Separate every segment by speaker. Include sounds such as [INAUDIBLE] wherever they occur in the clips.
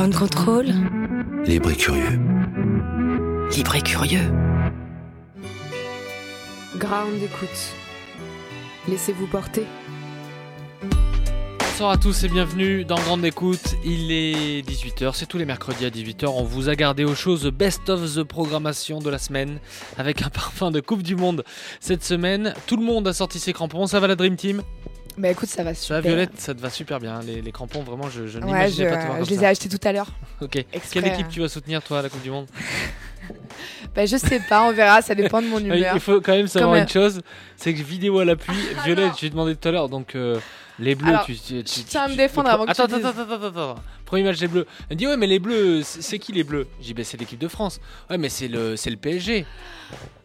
Speaker 1: Ground Control.
Speaker 2: Libre et curieux.
Speaker 1: Libre et curieux.
Speaker 3: Ground écoute. Laissez-vous porter.
Speaker 4: Bonsoir à tous et bienvenue dans Grande Écoute. Il est 18h, c'est tous les mercredis à 18h. On vous a gardé aux choses Best of the programmation de la semaine avec un [LAUGHS] parfum de Coupe du Monde cette semaine. Tout le monde a sorti ses crampons. Ça va la Dream Team?
Speaker 3: Bah écoute, ça va
Speaker 4: Ça
Speaker 3: super.
Speaker 4: va Violette Ça te va super bien. Les, les crampons, vraiment, je, je
Speaker 3: Ouais,
Speaker 4: n'imaginais
Speaker 3: je,
Speaker 4: pas te voir
Speaker 3: je
Speaker 4: comme
Speaker 3: les
Speaker 4: ça.
Speaker 3: ai achetés tout à l'heure. [LAUGHS]
Speaker 4: Ok.
Speaker 3: exprès,
Speaker 4: Quelle équipe
Speaker 3: hein.
Speaker 4: tu vas soutenir toi à la Coupe du Monde [LAUGHS]
Speaker 3: Bah je sais pas, on verra, ça dépend de mon [LAUGHS] humeur.
Speaker 4: Il faut quand même savoir
Speaker 3: Comme, euh,
Speaker 4: une chose c'est que vidéo à l'appui,
Speaker 3: Ah,
Speaker 4: Violette, je t'ai demandé tout à l'heure, donc euh, les bleus,
Speaker 3: Alors,
Speaker 4: tu, tu, tu-
Speaker 3: je tiens à
Speaker 4: tu-
Speaker 3: me défendre avant que tu
Speaker 4: attends,
Speaker 3: le
Speaker 4: attends, attends, attends, attends, attends. Premier match des bleus. Elle me dit ouais mais les bleus, c'est c'est qui les bleus? J'ai dit bah, c'est l'équipe de France. Ouais mais c'est le, c'est le PSG.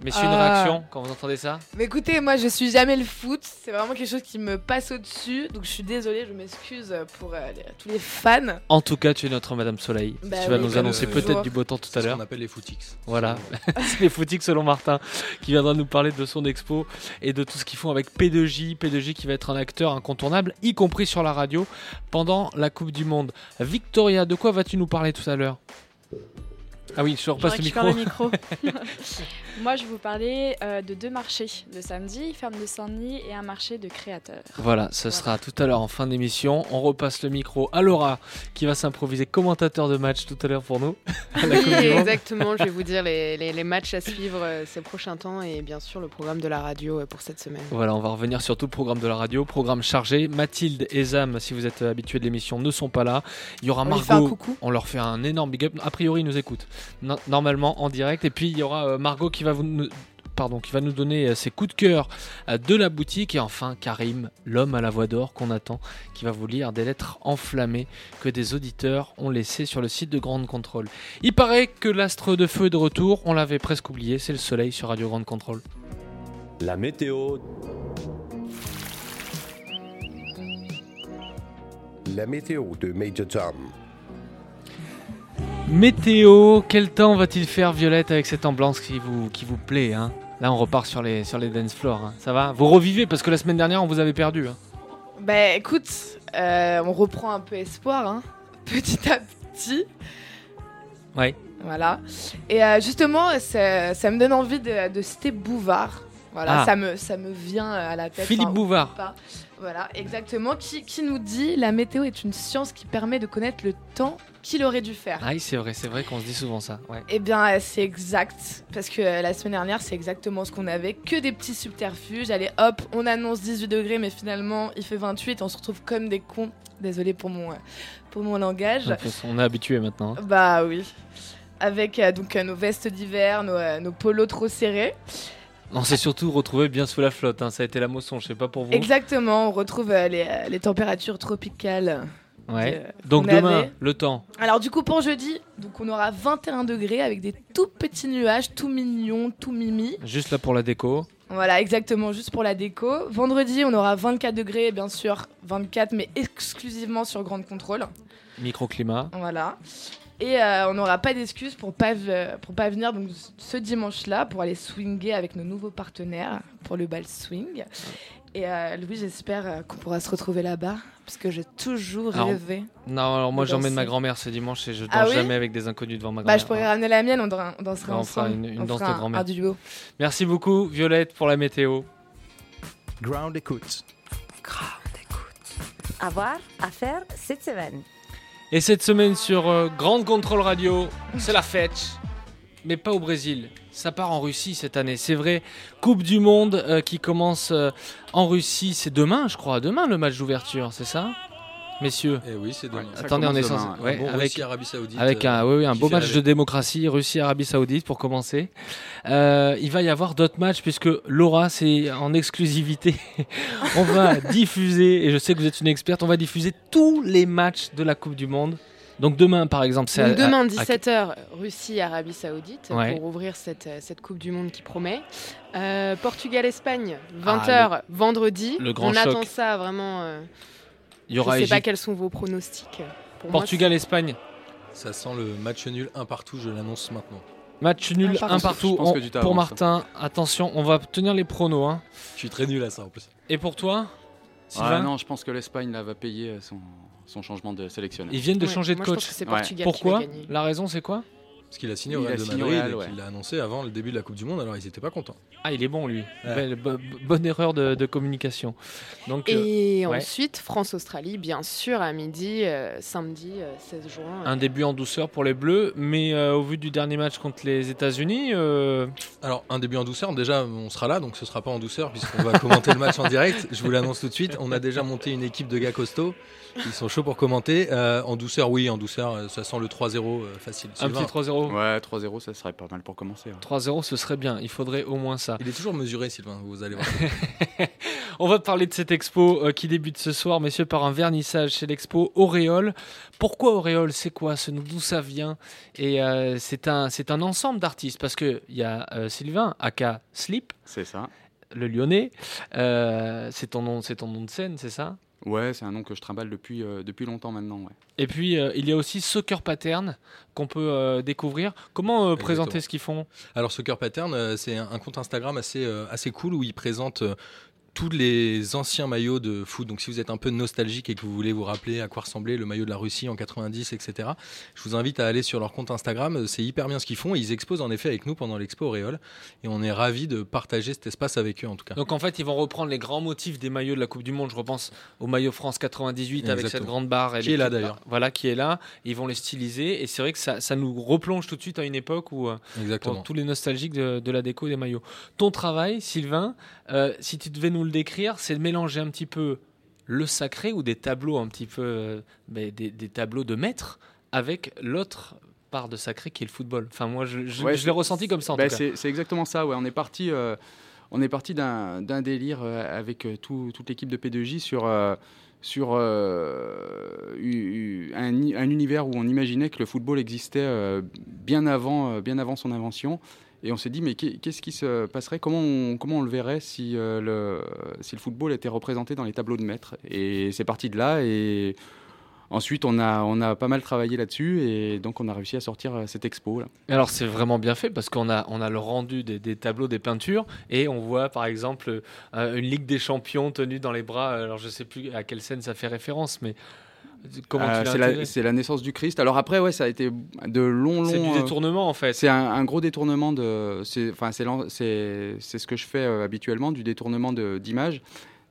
Speaker 4: Messieurs, une
Speaker 3: Ah.
Speaker 4: réaction quand vous entendez ça
Speaker 3: Mais écoutez, moi je suis jamais le foot, c'est vraiment quelque chose qui me passe au-dessus, donc je suis désolée, je m'excuse pour euh, les- tous les fans.
Speaker 4: En tout cas, tu es notre Madame Soleil.
Speaker 3: Bah
Speaker 4: tu vas
Speaker 3: oui,
Speaker 4: nous annoncer peut-être du beau temps tout
Speaker 2: C'est
Speaker 4: à
Speaker 2: ce
Speaker 4: l'heure.
Speaker 2: qu'on appelle les footix.
Speaker 4: Voilà, [LAUGHS] c'est les footix selon Martin qui viendra nous parler de son expo et de tout ce qu'ils font avec P2J. P2J qui va être un acteur incontournable, y compris sur la radio, pendant la Coupe du Monde. Victoria, de quoi vas-tu nous parler tout à l'heure? Ah oui, je
Speaker 5: Je
Speaker 4: repasse le micro.
Speaker 5: le micro. [LAUGHS] [LAUGHS] Moi, je vais vous parler euh, de deux marchés le samedi, ferme de Saint-Denis et un marché de créateurs.
Speaker 4: Voilà, ce sera tout à l'heure en fin d'émission. On repasse le micro à Laura qui va s'improviser commentateur de match tout à l'heure pour nous. [LAUGHS]
Speaker 6: Oui, exactement. Je vais vous dire les, les- les matchs à suivre euh, ces prochains temps et bien sûr le programme de la radio euh, pour cette semaine.
Speaker 4: Voilà, on va revenir sur tout le programme de la radio, programme chargé. Mathilde et Zam, si vous êtes habitués de l'émission, ne sont pas là. Il y aura
Speaker 3: On lui
Speaker 4: Margot.
Speaker 3: fait un coucou.
Speaker 4: On leur fait un énorme big up. A priori, ils nous écoutent No- normalement en direct. Et puis il y aura euh, Margot qui va vous Pardon, qui va nous donner euh, ses coups de cœur euh, de la boutique. Et enfin, Karim, l'homme à la voix d'or qu'on attend, qui va vous lire des lettres enflammées que des auditeurs ont laissées sur le site de Grande Contrôle. Il paraît que l'astre de feu est de retour. On l'avait presque oublié. C'est le soleil sur Radio Grande Contrôle.
Speaker 7: La météo
Speaker 8: La météo de Major Tom.
Speaker 4: Météo, quel temps va-t-il faire Violette avec cette ambiance qui vous, qui vous plaît hein? Là on repart sur les, sur les dance floors, hein. ça va? Vous revivez parce que la semaine dernière on vous avait perdu. hein.
Speaker 3: Bah écoute, euh, on reprend un peu espoir, hein, [LAUGHS] petit à petit.
Speaker 4: Ouais.
Speaker 3: Voilà. Et euh, justement, ça, ça me donne envie de, de citer Bouvard. Voilà,
Speaker 4: Ah.
Speaker 3: ça, me, ça me vient à la tête.
Speaker 4: Philippe Bouvard.
Speaker 3: pas. Voilà, exactement. Qui, qui nous dit la météo est une science qui permet de connaître le temps qu'il aurait dû faire.
Speaker 4: Ah oui, c'est vrai, c'est vrai qu'on se dit souvent ça. Ouais.
Speaker 3: Eh bien, c'est exact. Parce que euh, la semaine dernière, c'est exactement ce qu'on avait. Que des petits subterfuges. Allez, hop, on annonce 18 degrés, mais finalement, il fait 28. On se retrouve comme des cons. Désolé pour mon, euh, pour mon langage.
Speaker 4: On est habitué maintenant. hein.
Speaker 3: Bah oui. Avec euh, donc nos vestes d'hiver, nos, euh, nos polos trop serrés.
Speaker 4: On s'est surtout retrouvé bien sous la flotte, hein. ça a été la moisson, je sais pas pour vous.
Speaker 3: Exactement, on retrouve euh, les, euh, les températures tropicales.
Speaker 4: Ouais.
Speaker 3: euh,
Speaker 4: Donc
Speaker 3: qu'on
Speaker 4: demain,
Speaker 3: avait.
Speaker 4: le temps.
Speaker 3: Alors du coup pour jeudi, donc on aura 21 degrés avec des tout petits nuages, tout mignons, tout mimi.
Speaker 4: Juste là pour la déco.
Speaker 3: Voilà, exactement, juste pour la déco. Vendredi, on aura 24 degrés, bien sûr, 24, mais exclusivement sur Grande Contrôle.
Speaker 4: Microclimat.
Speaker 3: Voilà. Et euh, on n'aura pas d'excuses pour pas pour pas venir donc ce dimanche-là pour aller swinger avec nos nouveaux partenaires pour le bal swing. Et euh, Louis, j'espère euh, qu'on pourra se retrouver là-bas parce que j'ai toujours
Speaker 4: Alors,
Speaker 3: rêvé.
Speaker 4: Non, alors moi j'emmène ma grand-mère ce dimanche et je danse
Speaker 3: Ah oui
Speaker 4: jamais avec des inconnus devant ma
Speaker 3: Bah,
Speaker 4: grand-mère.
Speaker 3: je pourrais ramener la mienne, on, dan- on danserait
Speaker 4: Ouais, on fera
Speaker 3: ensemble.
Speaker 4: une- une
Speaker 3: On
Speaker 4: danse
Speaker 3: fera
Speaker 4: de grand-mère. Merci beaucoup Violette pour la météo.
Speaker 2: Ground écoute.
Speaker 9: À voir, à faire cette semaine.
Speaker 4: Et cette semaine sur euh, Grande Contrôle Radio, c'est la fête. Mais pas au Brésil. Ça part en Russie cette année. C'est vrai. Coupe du Monde euh, qui commence euh, en Russie. C'est demain, je crois. Demain le match d'ouverture, c'est ça? Messieurs
Speaker 2: Eh oui, c'est demain.
Speaker 4: Attendez, on est censé.
Speaker 2: Un
Speaker 4: ouais,
Speaker 2: bon
Speaker 4: avec,
Speaker 2: Russie, Arabie Saoudite.
Speaker 4: avec
Speaker 2: euh,
Speaker 4: un, oui, oui, un
Speaker 2: qui
Speaker 4: beau match de démocratie, Russie-Arabie Saoudite pour commencer. Euh, il va y avoir d'autres matchs puisque Laura, c'est en exclusivité. [LAUGHS] on va diffuser, et je sais que vous êtes une experte, on va diffuser tous les matchs de la Coupe du Monde. Donc demain, par exemple, c'est
Speaker 6: demain,
Speaker 4: à- à-
Speaker 6: 17h, Russie, Arabie Saoudite,
Speaker 4: Ouais.
Speaker 6: pour ouvrir cette, euh, cette Coupe du Monde qui promet. Euh, Portugal-Espagne,
Speaker 4: Ah,
Speaker 6: 20h, vendredi.
Speaker 4: le grand
Speaker 6: On
Speaker 4: choc.
Speaker 6: attend ça vraiment. euh,
Speaker 4: Il y aura
Speaker 6: je sais pas quels sont vos pronostics. Pour moi,
Speaker 4: Portugal-Espagne.
Speaker 2: Ça sent le match nul un partout, je l'annonce maintenant.
Speaker 4: Match nul,
Speaker 3: Un partout.
Speaker 4: un partout.
Speaker 7: Je pense que
Speaker 4: On-
Speaker 7: tu
Speaker 4: pour
Speaker 7: t'avances,
Speaker 4: Martin, attention, on va tenir les pronos. hein.
Speaker 2: Je suis très nul à ça en plus.
Speaker 4: Et pour toi
Speaker 7: Ah
Speaker 4: Sylvain
Speaker 7: non, je pense que l'Espagne là va payer son,
Speaker 10: son changement de sélectionneur.
Speaker 4: Ils viennent de
Speaker 6: Ouais,
Speaker 4: changer de
Speaker 6: moi, je pense
Speaker 4: coach.
Speaker 6: que c'est
Speaker 10: Ouais.
Speaker 6: Portugal qui
Speaker 4: Pourquoi
Speaker 6: va gagner.
Speaker 4: La raison, c'est quoi
Speaker 2: Parce qu'il a signé au Real de Madrid
Speaker 10: Real,
Speaker 2: et qu'il l'a annoncé avant le début de la Coupe du Monde, alors ils n'étaient pas contents.
Speaker 4: Ah, il est bon, lui.
Speaker 2: Ouais.
Speaker 4: Belle- bo- bonne erreur de, de communication. Donc, euh,
Speaker 6: Et
Speaker 4: ouais.
Speaker 6: ensuite, France-Australie, bien sûr, à midi, euh, samedi euh, 16 juin.
Speaker 4: un début en douceur pour les Bleus, mais euh, au vu du dernier match contre les États-Unis, euh,
Speaker 2: Alors, un début en douceur, déjà, on sera là, donc ce sera pas en douceur, puisqu'on va commenter le match en direct. Je vous l'annonce tout de suite. On a déjà monté une équipe de gars costauds. Ils sont chauds pour commenter. Euh, en douceur, oui, en douceur, euh, ça sent le 3-0 euh, facile.
Speaker 4: un
Speaker 2: Sylvain,
Speaker 4: petit 3-0.
Speaker 10: Ouais, 3-0, ça serait pas mal pour commencer. ouais.
Speaker 4: 3-0, ce serait bien. Il faudrait au moins ça.
Speaker 2: Il est toujours mesuré, Sylvain, vous allez voir. [LAUGHS]
Speaker 4: On va parler de cette expo euh, qui débute ce soir, messieurs, par un vernissage chez l'expo Auréole. Pourquoi Auréole? C'est quoi? Ce D'où ça vient? Et euh, c'est un, c'est un ensemble d'artistes parce qu'il y a euh, Sylvain, aka Sleep,
Speaker 10: C'est ça.
Speaker 4: le lyonnais. Euh, c'est, ton nom, c'est ton nom de scène, c'est ça?
Speaker 10: Ouais, c'est un nom que je trimballe depuis, euh, depuis longtemps maintenant. Ouais.
Speaker 4: Et puis, euh, il y a aussi Soccer Pattern qu'on peut euh, découvrir. Comment euh, présenter ce qu'ils font?
Speaker 2: Alors, Soccer Pattern, euh, c'est un, un compte Instagram assez, euh, assez cool où ils présentent euh, tous les anciens maillots de foot. Donc, si vous êtes un peu nostalgique et que vous voulez vous rappeler à quoi ressemblait le maillot de la Russie en 90, etc., je vous invite à aller sur leur compte Instagram. C'est hyper bien ce qu'ils font. Ils exposent en effet avec nous pendant l'expo Auréole. Et on est ravis de partager cet espace avec eux, en tout cas.
Speaker 4: Donc en fait, ils vont reprendre les grands motifs des maillots de la Coupe du Monde. Je repense au maillot France 98 avec cette grande barre. et
Speaker 2: Qui est là, d'ailleurs.
Speaker 4: Voilà, qui est là. Ils vont les styliser. Et c'est vrai que ça, ça nous replonge tout de suite à une époque où euh,
Speaker 2: Exactement.
Speaker 4: tous les nostalgiques de, de la déco des maillots. Ton travail, Sylvain, euh, si tu devais nous le décrire, c'est de mélanger un petit peu le sacré ou des tableaux un petit peu, euh, ben, des, des tableaux de maître avec l'autre part de sacré qui est le football. Enfin, moi, je, je-
Speaker 10: Ouais,
Speaker 4: je
Speaker 10: c'est-
Speaker 4: l'ai ressenti comme ça en
Speaker 10: Bah,
Speaker 4: tout cas.
Speaker 10: c'est exactement ça. Ouais. On est parti, euh, on est parti d'un délire euh, avec tout- toute l'équipe de P2J sur, euh, sur euh, un, un univers où on imaginait que le football existait bien, avant, bien avant son invention. Et on s'est dit, mais qu'est- qu'est-ce qui se passerait? Comment on, comment on le verrait si, euh, le, football était représenté dans les tableaux de maître Et c'est parti de là. Et ensuite, on a, on a pas mal travaillé là-dessus. Et donc, on a réussi à sortir euh, cette expo. Là.
Speaker 4: Alors c'est vraiment bien fait parce qu'on a, on a le rendu des, des tableaux, des peintures et on voit par exemple euh, une Ligue des Champions tenue dans les bras. Alors je sais plus à quelle scène ça fait référence, mais
Speaker 10: Euh, c'est la, c'est la naissance du Christ. Alors après, ouais, ça a été de longs, longs.
Speaker 4: C'est du
Speaker 10: euh,
Speaker 4: détournement en fait.
Speaker 10: C'est un, un gros détournement de. C'est, enfin, c'est, l'en- c'est, c'est ce que je fais euh, habituellement, du détournement de, d'images.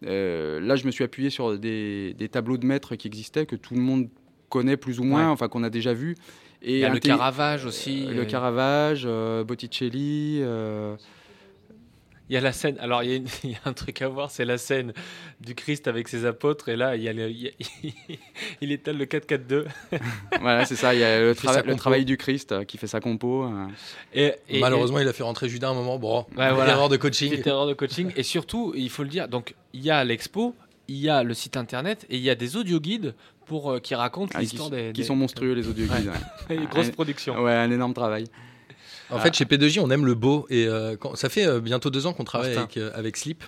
Speaker 10: Là, je me suis appuyé sur des, des tableaux de maîtres qui existaient, que tout le monde connaît plus ou moins,
Speaker 4: Ouais.
Speaker 10: enfin qu'on a déjà vu. Et
Speaker 4: Il y a le Caravage aussi.
Speaker 10: le Caravage, Botticelli.
Speaker 4: Il y a la scène. Alors il y, a une- [LAUGHS] il y a un truc à voir, c'est la scène du Christ avec ses apôtres et là il, y a le- il, y a- [LAUGHS] il étale le 4-4-2. [LAUGHS]
Speaker 10: voilà, c'est ça. Il y a le, trava- travail du Christ euh, qui fait sa compo. euh.
Speaker 4: Et, et-
Speaker 2: Malheureusement, il a fait rentrer Judas un moment. Bon,
Speaker 4: Ouais, voilà.
Speaker 2: erreur de coaching.
Speaker 4: Erreur de coaching. Et surtout, il faut le dire, donc il y a l'expo, il y a le site internet et il y a des audio guides pour euh, qui racontent
Speaker 10: Ah, qui,
Speaker 4: l'histoire des,
Speaker 10: qui
Speaker 4: des-
Speaker 10: sont monstrueux, les audio guides.
Speaker 4: des
Speaker 10: ouais.
Speaker 4: grosses
Speaker 10: Un-
Speaker 4: productions.
Speaker 10: Ouais, un énorme travail.
Speaker 2: En fait, chez P2J, on aime le beau. Et euh, quand- ça fait euh, bientôt deux ans qu'on travaille avec, euh, avec Sleep.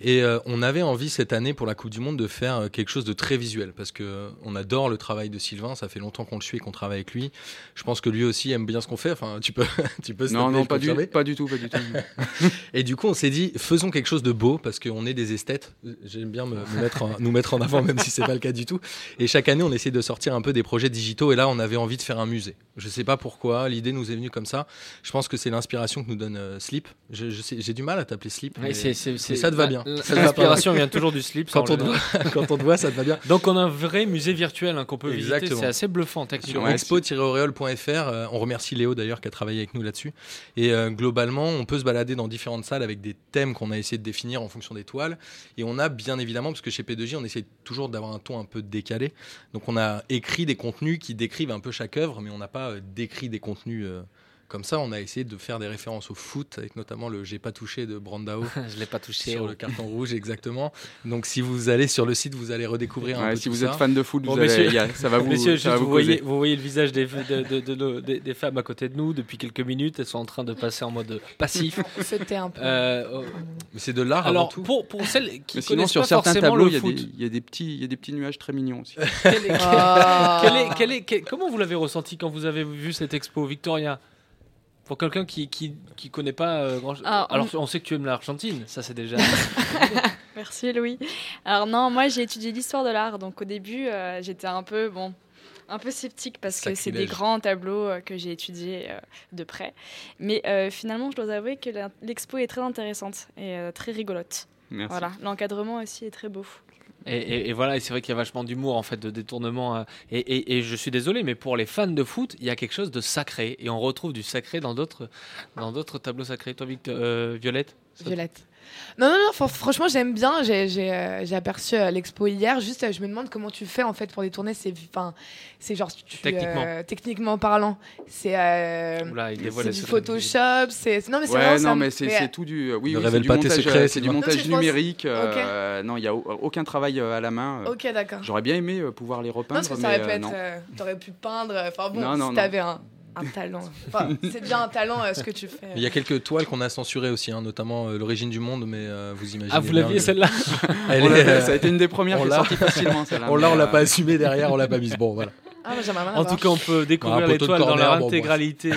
Speaker 2: Et euh, on avait envie cette année pour la Coupe du Monde de faire euh, quelque chose de très visuel. Parce que euh, on adore le travail de Sylvain. Ça fait longtemps qu'on le suit et qu'on travaille avec lui. Je pense que lui aussi aime bien ce qu'on fait. Enfin, tu peux, [LAUGHS] tu peux
Speaker 10: Non, non, pas du, pas du tout, pas du tout. [LAUGHS]
Speaker 2: Et du coup, on s'est dit, faisons quelque chose de beau parce qu'on est des esthètes. J'aime bien me, me [LAUGHS] mettre en- nous mettre en avant, même si c'est pas le cas du tout. Et chaque année, on essaie de sortir un peu des projets digitaux. Et là, on avait envie de faire un musée. Je sais pas pourquoi. L'idée nous est venue comme ça. Je pense que c'est l'inspiration que nous donne euh, Sleep. J'ai du mal à t'appeler Sleep.
Speaker 4: Ouais, c'est- c'est-
Speaker 2: ça te va
Speaker 4: la-
Speaker 2: bien. pas
Speaker 4: L'inspiration vient toujours du slip.
Speaker 2: quand on, te voit, [LAUGHS] quand on te voit, ça te va bien.
Speaker 4: Donc on a un vrai musée virtuel hein, qu'on peut visiter.
Speaker 2: Exactement.
Speaker 4: C'est assez bluffant
Speaker 2: Sur.
Speaker 10: Ouais,
Speaker 2: expo-auréole.fr, euh, on remercie Léo d'ailleurs qui a travaillé avec nous là-dessus. Et euh, globalement, on peut se balader dans différentes salles avec des thèmes qu'on a essayé de définir en fonction des toiles. Et on a bien évidemment, parce que chez P2J, on essaie toujours d'avoir un ton un peu décalé. Donc on a écrit des contenus qui décrivent un peu chaque œuvre, mais on n'a pas euh, décrit des contenus euh, comme ça. On a essayé de faire des références au foot, avec notamment le J'ai pas touché de Brandao. [LAUGHS]
Speaker 4: Je l'ai pas touché.
Speaker 2: Sur
Speaker 4: oh.
Speaker 2: le carton rouge, exactement. Donc, si vous allez sur le site, vous allez redécouvrir un
Speaker 10: Ouais,
Speaker 2: peu
Speaker 10: si
Speaker 2: tout
Speaker 10: vous
Speaker 2: ça.
Speaker 10: êtes fan de foot,
Speaker 4: Bon,
Speaker 10: vous allez- a- ça va vous,
Speaker 4: Messieurs,
Speaker 10: ça va vous
Speaker 4: vous, voyez, vous voyez le visage des, de- de- de nos- des, des femmes à côté de nous depuis quelques minutes. Elles sont en train de passer en mode passif. [LAUGHS]
Speaker 3: On se tait un peu.
Speaker 4: Euh, oh.
Speaker 2: Mais c'est de l'art avant tout.
Speaker 4: pour, pour celles qui
Speaker 10: Mais sinon, sur
Speaker 4: pas
Speaker 10: certains
Speaker 4: forcément
Speaker 10: tableaux,
Speaker 4: le
Speaker 10: il y, a
Speaker 4: foot,
Speaker 10: des- il y a des petits, il y a des petits nuages très mignons aussi.
Speaker 4: quel est-
Speaker 3: Ah.
Speaker 4: quel est- quel est- quel- comment vous l'avez ressenti quand vous avez vu cette expo, Victoria? Pour quelqu'un qui qui, qui connaît pas euh, grand chose.
Speaker 5: Ah, on-
Speaker 4: Alors, on sait que tu aimes l'Argentine, ça c'est déjà. [LAUGHS]
Speaker 5: Merci Louis. Alors non, moi j'ai étudié l'histoire de l'art, donc au début euh, j'étais un peu bon, un peu sceptique parce que c'est des grands tableaux euh, que j'ai étudiés euh, de près. Mais euh, finalement, je dois avouer que l'expo est très intéressante et euh, très rigolote.
Speaker 10: Merci.
Speaker 5: Voilà, l'encadrement aussi est très beau.
Speaker 4: Et, et- voilà, c'est vrai qu'il y a vachement d'humour en fait, de détournement. euh, et, et- je suis désolé, mais pour les fans de foot, il y a quelque chose de sacré. Et on retrouve du sacré dans d'autres, dans d'autres tableaux sacrés. Toi, Victor, euh, Violette?
Speaker 3: Violette. Non, non, non, fr- franchement, j'aime bien. J'ai j'ai, euh, j'ai aperçu euh, l'expo hier. Juste, euh, je me demande comment tu fais en fait pour détourner. C'est enfin, c'est genre. tu-
Speaker 4: Techniquement.
Speaker 3: euh, techniquement parlant. C'est euh,
Speaker 4: Oula, il dévoile
Speaker 3: c'est
Speaker 4: les
Speaker 3: du. Photoshop. C'est non, mais c'est
Speaker 10: Ouais,
Speaker 3: vraiment
Speaker 10: non, mais c'est c'est tout du. Oui,
Speaker 2: Ne
Speaker 10: oui,
Speaker 2: révèle pas tes
Speaker 10: montage,
Speaker 2: secrets,
Speaker 10: euh, c'est du montage
Speaker 3: Non,
Speaker 10: numérique. Non, il n'y a au- aucun travail euh, à la main.
Speaker 3: Ok, d'accord.
Speaker 10: J'aurais bien aimé euh, pouvoir les
Speaker 3: Non,
Speaker 10: repeindre,
Speaker 3: parce que ça
Speaker 10: mais
Speaker 3: aurait pu
Speaker 10: euh,
Speaker 3: être.
Speaker 10: non.
Speaker 3: euh, T'aurais pu peindre. Enfin bon,
Speaker 10: Non, non,
Speaker 3: si
Speaker 10: non.
Speaker 3: t'avais un, un talent. Enfin, c'est bien un talent euh, ce que tu fais.
Speaker 2: Il y a quelques toiles qu'on a censurées aussi, hein, notamment euh, l'origine du monde, mais euh, vous imaginez.
Speaker 4: Ah, vous l'aviez celle-là [LAUGHS]
Speaker 2: euh,
Speaker 10: ça a été une des premières
Speaker 2: on
Speaker 10: qui est
Speaker 2: l'a-
Speaker 10: sortie facilement. celle-là, [LAUGHS]
Speaker 2: On l'a, on l'a pas assumé derrière, on l'a pas mise. Bon, voilà.
Speaker 3: Ah,
Speaker 4: En tout cas, on peut découvrir
Speaker 2: de
Speaker 4: l'étoile dans leur intégralité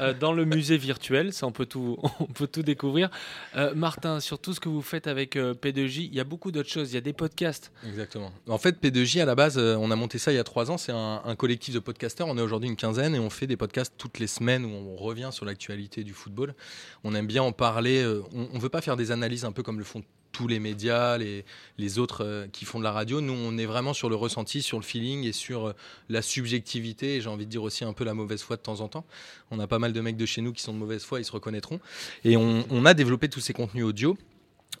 Speaker 4: euh, dans le musée virtuel. Ça, on peut tout, [LAUGHS] on peut tout découvrir. Euh, Martin, sur tout ce que vous faites avec euh, P2J, il y a beaucoup d'autres choses. Il y a des podcasts.
Speaker 2: Exactement. En fait, P2J, à la base, euh, on a monté ça il y a trois ans. C'est un, un collectif de podcasteurs. On est aujourd'hui une quinzaine et on fait des podcasts toutes les semaines où on revient sur l'actualité du football. On aime bien en parler. euh, On ne veut pas faire des analyses un peu comme le font tous les médias, les, les autres euh, qui font de la radio. Nous, on est vraiment sur le ressenti, sur le feeling et sur euh, la subjectivité. Et j'ai envie de dire aussi un peu la mauvaise foi de temps en temps. On a pas mal de mecs de chez nous qui sont de mauvaise foi, ils se reconnaîtront. Et on, on a développé tous ces contenus audio.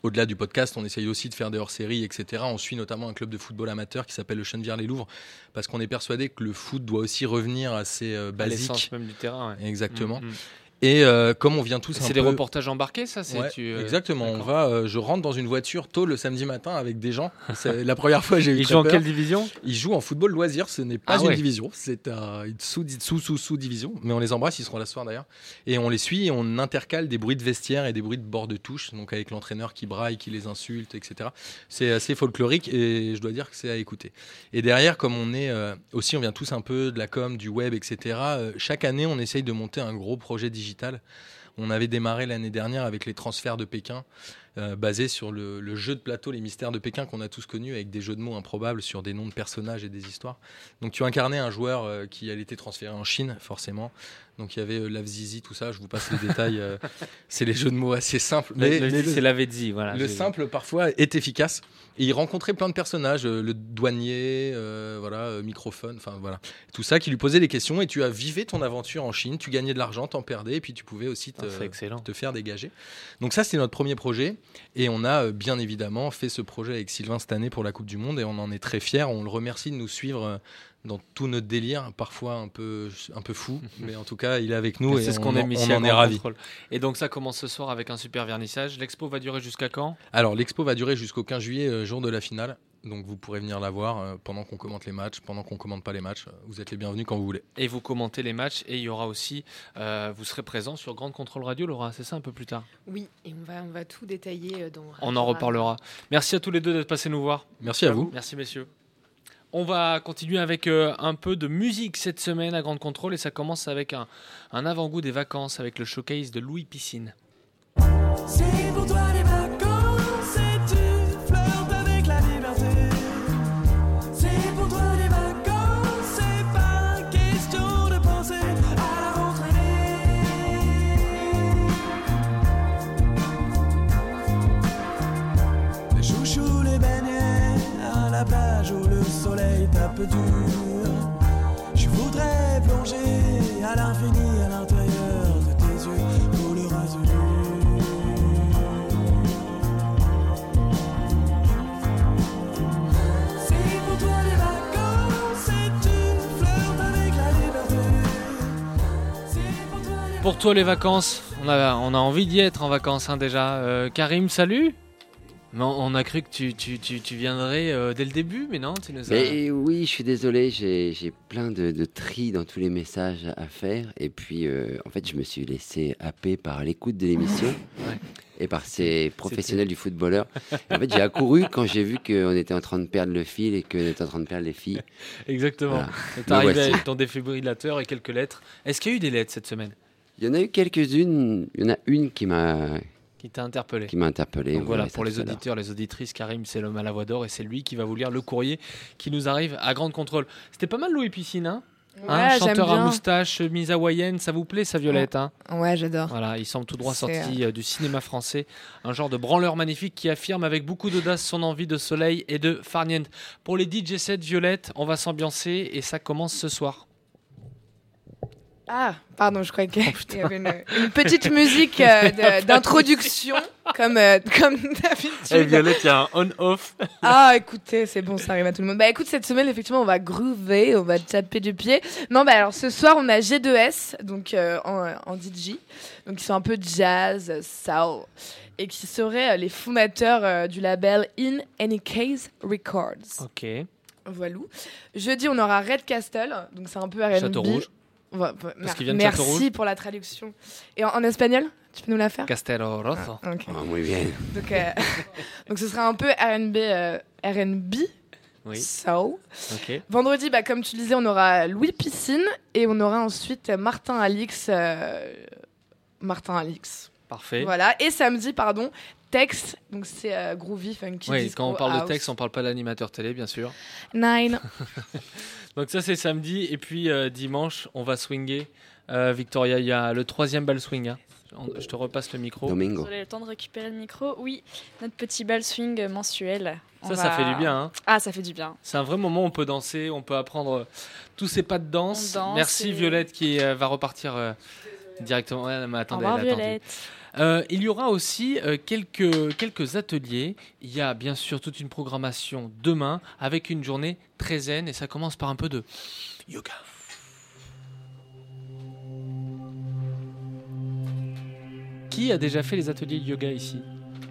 Speaker 2: Au-delà du podcast, on essaye aussi de faire des hors-séries, etc. On suit notamment un club de football amateur qui s'appelle le Chenevière-les-Louvres, parce qu'on est persuadé que le foot doit aussi revenir à ses euh,
Speaker 4: l'essence
Speaker 2: basiques.
Speaker 4: même du terrain. ouais.
Speaker 2: Exactement.
Speaker 4: Mm, mm.
Speaker 2: Et euh, comme on vient tous un
Speaker 4: C'est des
Speaker 2: peu-
Speaker 4: reportages embarqués, ça c'est
Speaker 2: Ouais,
Speaker 4: tu, euh,
Speaker 2: exactement. On va, euh, je rentre dans une voiture tôt le samedi matin avec des gens. C'est la première fois j'ai eu
Speaker 4: Ils jouent en quelle division?
Speaker 2: Ils jouent en football loisir. Ce n'est pas
Speaker 4: Ah
Speaker 2: une
Speaker 4: ouais.
Speaker 2: division, c'est un- une sous, sous, sous, sous division. Mais on les embrasse, ils seront là ce soir d'ailleurs. Et on les suit et on intercale des bruits de vestiaire et des bruits de bord de touche. Donc avec l'entraîneur qui braille, qui les insulte, etc. C'est assez folklorique et je dois dire que c'est à écouter. Et derrière, comme on est euh, aussi, on vient tous un peu de la com, du web, etc. euh, chaque année, on essaye de monter un gros projet digital. On avait démarré l'année dernière avec les transferts de Pékin, euh, basés sur le, le jeu de plateau Les Mystères de Pékin qu'on a tous connu, avec des jeux de mots improbables sur des noms de personnages et des histoires. Donc tu incarnais un joueur euh, qui allait été transféré en Chine, forcément. Donc il y avait euh, Lavzizi, tout ça, je vous passe les détails. euh, [LAUGHS] c'est les jeux de mots assez simples.
Speaker 4: Le-
Speaker 2: Mais,
Speaker 4: c'est voilà.
Speaker 2: le simple parfois est efficace. Et il rencontrait plein de personnages, le douanier, voilà, microphone, enfin voilà, tout ça qui lui posait des questions. Et tu as vivé ton aventure en Chine, tu gagnais de l'argent, t'en perdais, et puis tu pouvais aussi te,
Speaker 4: Ah, excellent.
Speaker 2: te faire dégager. Donc ça, c'était notre premier projet. Et on a euh, bien évidemment fait ce projet avec Sylvain cette année pour la Coupe du Monde, et on en est très fiers. On le remercie de nous suivre. euh, dans tout notre délire, parfois un peu, un peu fou, [LAUGHS] mais en tout cas, il est avec nous et
Speaker 4: C'est ce
Speaker 2: on
Speaker 4: qu'on
Speaker 2: en-
Speaker 4: aime ici
Speaker 2: on
Speaker 4: à
Speaker 2: en est.
Speaker 4: Contrôle. Et donc ça commence ce soir avec un super vernissage. L'expo va durer jusqu'à quand?
Speaker 2: Alors, l'expo va durer jusqu'au 15 juillet, euh, jour de la finale. Donc, vous pourrez venir la voir euh, pendant qu'on commente les matchs, pendant qu'on commente pas les matchs. Vous êtes les bienvenus quand vous voulez.
Speaker 4: Et vous commentez les matchs et il y aura aussi, euh, vous serez présent sur Grande Contrôle Radio, Laura, c'est ça un peu plus tard?
Speaker 6: Oui, et on va, on va tout détailler euh, dans.
Speaker 4: On en reparlera. Merci à tous les deux d'être passés nous voir.
Speaker 2: Merci à vous.
Speaker 4: Merci messieurs. On va continuer avec euh, un peu de musique cette semaine à Grande Contrôle et ça commence avec un, un avant-goût des vacances avec le showcase de Louis Piscine.
Speaker 11: C'est pour toi les Je voudrais plonger à l'infini à l'intérieur de tes yeux azur. C'est pour toi les vacances. C'est pour toi les
Speaker 4: Pour toi les vacances, on a, on a envie d'y être en vacances hein, déjà. Euh, Karim, salut Mais on, a cru que tu, tu, tu, tu viendrais euh, dès le début, mais non, tu nous as...
Speaker 12: Mais oui, je suis désolé, j'ai j'ai plein de, de tri dans tous les messages à faire. Et puis, euh, en fait, je me suis laissé happer par l'écoute de l'émission [LAUGHS] et par ces professionnels du footballeur. Et en fait, j'ai accouru [LAUGHS] quand j'ai vu qu'on était en train de perdre le fil et qu'on était en train de perdre les filles.
Speaker 4: Exactement.
Speaker 12: Voilà.
Speaker 4: T'es arrivé
Speaker 12: voici.
Speaker 4: avec ton défibrillateur et quelques lettres. Est-ce qu'il y a eu des lettres cette semaine?
Speaker 12: Il y en a eu quelques-unes. Il y en a une qui m'a
Speaker 4: Qui t'a interpellé.
Speaker 12: qui m'a interpellé.
Speaker 4: Donc voilà, pour les auditeurs, les auditrices, Karim, c'est l'homme à la voix d'or et c'est lui qui va vous lire le courrier qui nous arrive à grande contrôle. C'était pas mal Louis Piscine, hein?
Speaker 3: Ouais,
Speaker 4: Hein,
Speaker 3: j'aime
Speaker 4: chanteur à moustache, mise hawaïenne, ça vous plaît ça Violette hein?
Speaker 3: Ouais, j'adore.
Speaker 4: Voilà, il semble tout droit sorti euh, du cinéma français, un genre de branleur magnifique qui affirme avec beaucoup d'audace son envie de soleil et de farniente. Pour les DJ 7 Violette, on va s'ambiancer et ça commence ce soir.
Speaker 3: Ah, pardon, je croyais qu'il
Speaker 4: Oh,
Speaker 3: y avait une, une petite musique [LAUGHS] euh, de- d'introduction, comme, euh, comme d'habitude.
Speaker 4: Violette, il y a un on-off.
Speaker 3: Ah, écoutez, c'est bon, ça arrive à tout le monde. Bah, écoute, cette semaine, effectivement, on va groover, on va taper du pied. Non, bah, alors, ce soir, on a G2S, donc euh, en, en DJ, donc ils sont un peu jazz, soul, et qui seraient euh, les fondateurs du label In Any Case Records.
Speaker 4: Ok.
Speaker 3: Voilà. Jeudi, on aura Red Castle, donc c'est un peu R&B.
Speaker 4: Château Rouge.
Speaker 3: Bah,
Speaker 4: Parce
Speaker 3: mer- Merci
Speaker 4: Rouge.
Speaker 3: pour la traduction. Et en, en espagnol, tu peux nous la faire?
Speaker 4: Castelo Rosso.
Speaker 3: Ah.
Speaker 12: Ah, muy bien.
Speaker 3: Donc, euh, [LAUGHS] donc ce sera un peu R&B, euh, R&B,
Speaker 4: Oui.
Speaker 3: soul.
Speaker 4: Ok.
Speaker 3: Vendredi, bah, comme tu le disais, on aura Louis Piscine et on aura ensuite Martin Alix. euh, Martin Alix.
Speaker 4: Parfait.
Speaker 3: Voilà. Et samedi, pardon, Tex. Donc c'est euh, groovy, funky,
Speaker 4: Oui,
Speaker 3: disco,
Speaker 4: quand on parle de texte, on parle pas d'animateur télé, bien sûr.
Speaker 3: Nine. [LAUGHS]
Speaker 4: Donc ça c'est samedi et puis euh, dimanche on va swinger. Euh, Victoria, il y a le troisième bal swing. hein. Je te repasse le micro.
Speaker 12: Domingo.
Speaker 5: Vous avez le temps de récupérer le micro. Oui, notre petit bal swing mensuel. On
Speaker 4: Ça, ça fait du bien. hein.
Speaker 5: Ah, ça fait du bien.
Speaker 4: C'est un vrai moment où on peut danser, on peut apprendre euh, tous ces pas de danse. Merci
Speaker 5: et-
Speaker 4: Violette qui euh, va repartir euh, directement. Ouais,
Speaker 5: Au revoir,
Speaker 4: elle a attendu. Euh, il y aura aussi euh, quelques, quelques ateliers. Il y a bien sûr toute une programmation demain avec une journée très zen et ça commence par un peu de yoga. Qui a déjà fait les ateliers de yoga ici?